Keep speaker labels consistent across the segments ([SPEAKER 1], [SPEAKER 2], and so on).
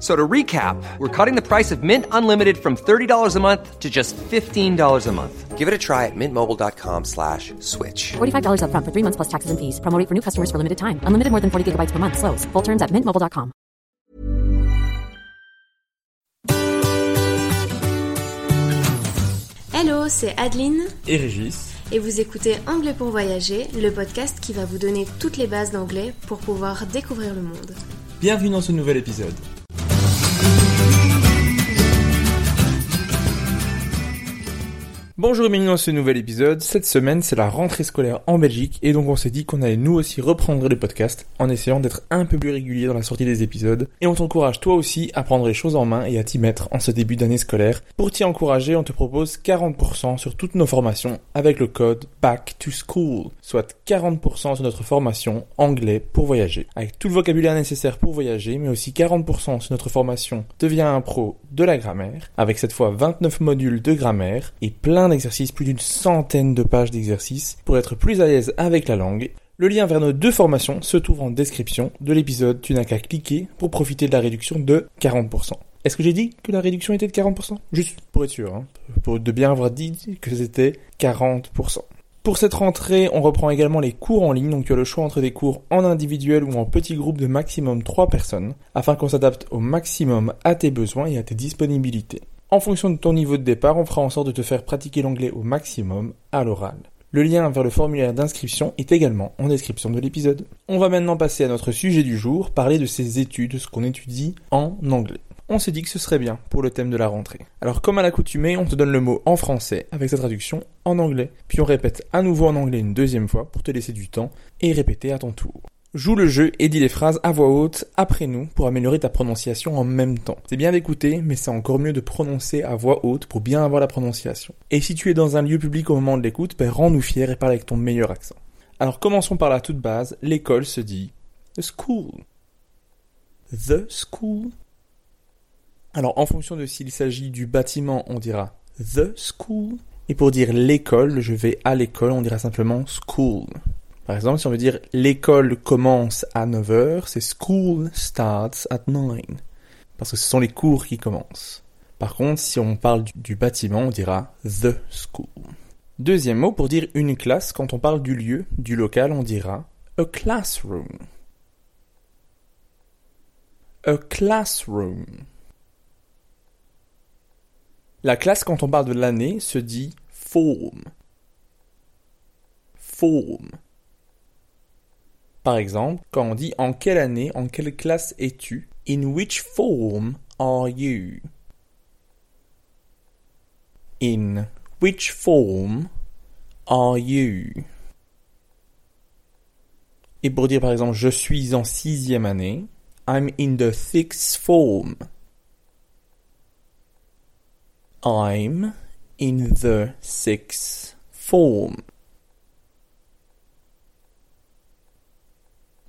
[SPEAKER 1] So to recap, we're cutting the price of Mint Unlimited from $30 a month to just $15 a month. Give it a try at mintmobile.com slash switch.
[SPEAKER 2] $45 upfront for three months plus taxes and fees. Promo for new customers for limited time. Unlimited more than 40 gigabytes per month. Slows. Full terms at mintmobile.com.
[SPEAKER 3] Hello, c'est Adeline
[SPEAKER 4] et Régis.
[SPEAKER 3] et vous écoutez Anglais pour voyager, le podcast qui va vous donner toutes les bases d'anglais pour pouvoir découvrir le monde.
[SPEAKER 4] Bienvenue dans ce nouvel épisode. Bonjour et bienvenue dans ce nouvel épisode. Cette semaine, c'est la rentrée scolaire en Belgique et donc on s'est dit qu'on allait nous aussi reprendre les podcasts en essayant d'être un peu plus régulier dans la sortie des épisodes. Et on t'encourage toi aussi à prendre les choses en main et à t'y mettre en ce début d'année scolaire. Pour t'y encourager, on te propose 40% sur toutes nos formations avec le code Back to School, soit 40% sur notre formation anglais pour voyager. Avec tout le vocabulaire nécessaire pour voyager, mais aussi 40% sur notre formation Deviens un pro de la grammaire, avec cette fois 29 modules de grammaire et plein d'exercices, plus d'une centaine de pages d'exercices pour être plus à l'aise avec la langue. Le lien vers nos deux formations se trouve en description de l'épisode. Tu n'as qu'à cliquer pour profiter de la réduction de 40%. Est-ce que j'ai dit que la réduction était de 40% Juste pour être sûr, hein, pour de bien avoir dit que c'était 40%. Pour cette rentrée, on reprend également les cours en ligne, donc tu as le choix entre des cours en individuel ou en petit groupe de maximum 3 personnes, afin qu'on s'adapte au maximum à tes besoins et à tes disponibilités. En fonction de ton niveau de départ, on fera en sorte de te faire pratiquer l'anglais au maximum à l'oral. Le lien vers le formulaire d'inscription est également en description de l'épisode. On va maintenant passer à notre sujet du jour, parler de ces études, ce qu'on étudie en anglais. On s'est dit que ce serait bien pour le thème de la rentrée. Alors comme à l'accoutumée, on te donne le mot en français avec sa traduction en anglais, puis on répète à nouveau en anglais une deuxième fois pour te laisser du temps et répéter à ton tour. Joue le jeu et dis les phrases à voix haute après nous pour améliorer ta prononciation en même temps. C'est bien d'écouter, mais c'est encore mieux de prononcer à voix haute pour bien avoir la prononciation. Et si tu es dans un lieu public au moment de l'écoute, ben rends-nous fiers et parle avec ton meilleur accent. Alors commençons par la toute base, l'école se dit the school. The school. Alors en fonction de s'il s'agit du bâtiment, on dira the school. Et pour dire l'école, je vais à l'école, on dira simplement school. Par exemple, si on veut dire l'école commence à 9h, c'est school starts at 9. Parce que ce sont les cours qui commencent. Par contre, si on parle du, du bâtiment, on dira the school. Deuxième mot pour dire une classe, quand on parle du lieu, du local, on dira a classroom. A classroom. La classe, quand on parle de l'année, se dit form. Form. Par exemple, quand on dit en quelle année, en quelle classe es-tu? In which form are you? In which form are you? Et pour dire par exemple je suis en sixième année, I'm in the sixth form. I'm in the sixth form.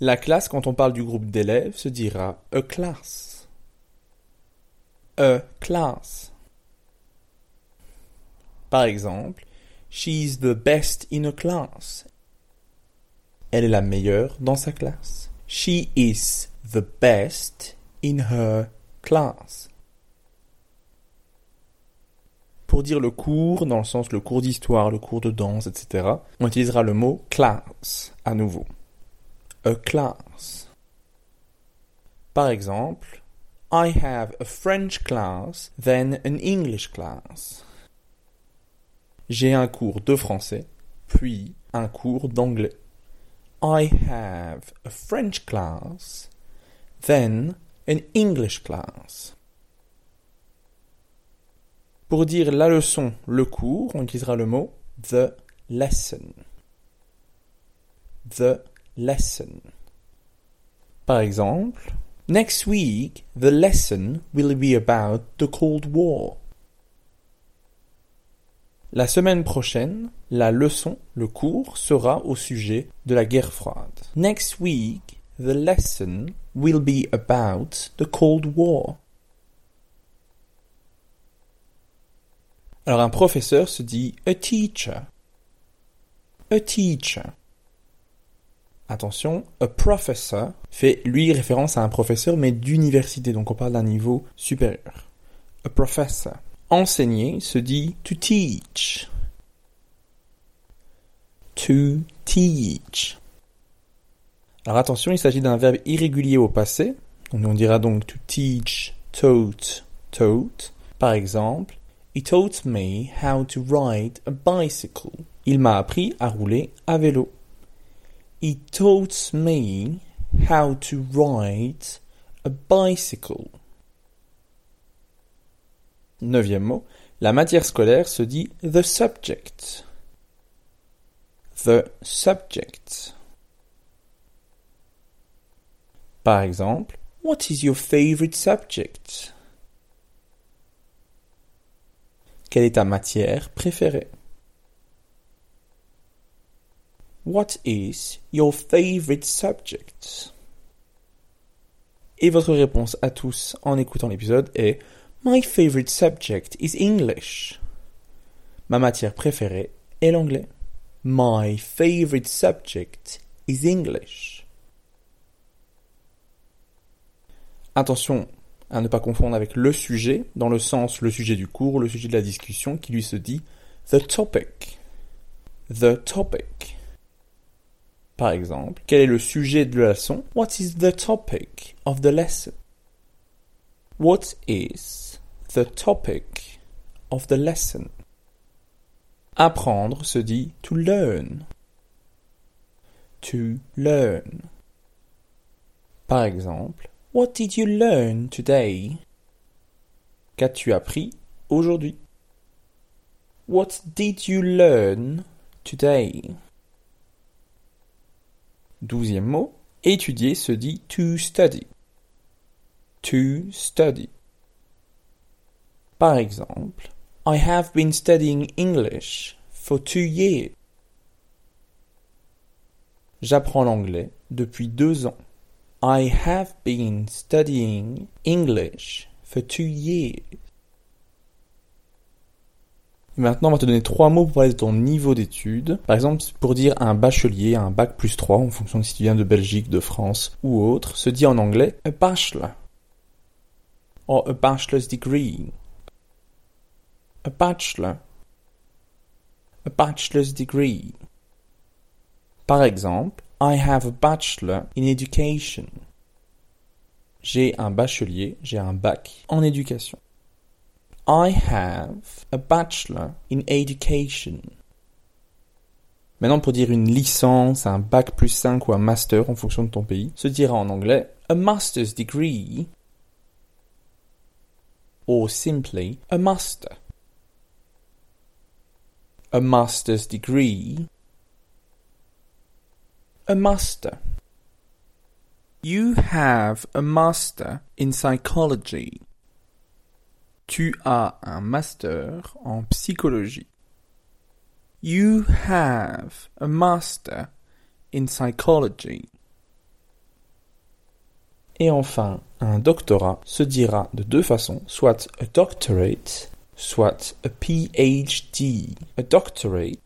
[SPEAKER 4] La classe, quand on parle du groupe d'élèves, se dira a class. a class. Par exemple, she's the best in a class. Elle est la meilleure dans sa classe. She is the best in her class. Pour dire le cours, dans le sens le cours d'histoire, le cours de danse, etc., on utilisera le mot class à nouveau. A class. Par exemple, I have a French class, then an English class. J'ai un cours de français, puis un cours d'anglais. I have a French class, then an English class. Pour dire la leçon, le cours, on utilisera le mot the lesson. The lesson. Par exemple, next week the lesson will be about the Cold War. La semaine prochaine, la leçon, le cours, sera au sujet de la guerre froide. Next week, the lesson will be about the Cold War. Alors un professeur se dit a teacher. A teacher. Attention, a professor fait lui référence à un professeur mais d'université, donc on parle d'un niveau supérieur. A professor. Enseigner se dit to teach. To teach. Alors attention, il s'agit d'un verbe irrégulier au passé. On dira donc to teach, taught, taught. Par exemple, He taught me how to ride a bicycle. Il m'a appris à rouler à vélo. He taught me how to ride a bicycle. Neuvième mot, la matière scolaire se dit the subject. The subject. Par exemple, What is your favorite subject? Quelle est ta matière préférée? What is your favorite subject? Et votre réponse à tous en écoutant l'épisode est My favorite subject is English. Ma matière préférée est l'anglais. My favorite subject is English. Attention à ne pas confondre avec le sujet, dans le sens le sujet du cours, le sujet de la discussion, qui lui se dit the topic. The topic. Par exemple, quel est le sujet de la leçon? What is the topic of the lesson? What is the topic of the lesson? Apprendre se dit to learn. To learn. Par exemple, What did you learn today? Qu'as-tu appris aujourd'hui? What did you learn today? Douzième mot, étudier se dit to study. To study. Par exemple, I have been studying English for two years. J'apprends l'anglais depuis deux ans. I have been studying English for two years. Maintenant, on va te donner trois mots pour parler de ton niveau d'études. Par exemple, pour dire un bachelier, un bac plus 3, en fonction de si tu viens de Belgique, de France ou autre, se dit en anglais a bachelor. Or a bachelor's degree. A bachelor. A bachelor's degree. Par exemple, I have a bachelor in education. J'ai un bachelier, j'ai un bac en éducation. I have a bachelor in education. Maintenant, pour dire une licence, un bac plus 5 ou un master en fonction de ton pays, se dira en anglais a master's degree or simply a master a master's degree, a master. You have a master in psychology. Tu as un master en psychologie. You have a master in psychology. Et enfin, un doctorat se dira de deux façons, soit a doctorate, soit a PhD. A doctorate,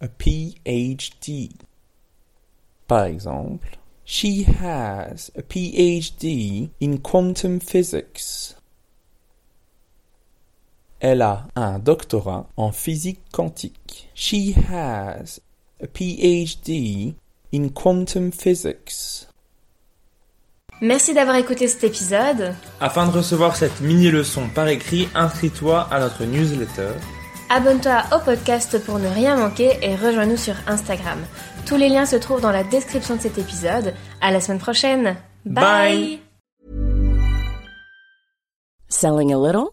[SPEAKER 4] a PhD. Par exemple, She has a PhD in quantum physics. Elle a un doctorat en physique quantique. She has a PhD in quantum physics.
[SPEAKER 3] Merci d'avoir écouté cet épisode.
[SPEAKER 4] Afin de recevoir cette mini-leçon par écrit, inscris-toi à notre newsletter.
[SPEAKER 3] Abonne-toi au podcast pour ne rien manquer et rejoins-nous sur Instagram. Tous les liens se trouvent dans la description de cet épisode. À la semaine prochaine.
[SPEAKER 4] Bye.
[SPEAKER 5] Selling a little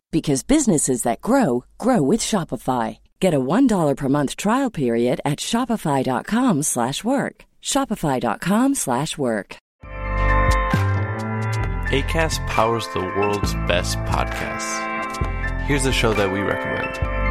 [SPEAKER 5] because businesses that grow grow with Shopify. Get a $1 per month trial period at shopify.com/work. slash work. shopify.com/work. slash work.
[SPEAKER 6] ACAST powers the world's best podcasts. Here's a show that we recommend.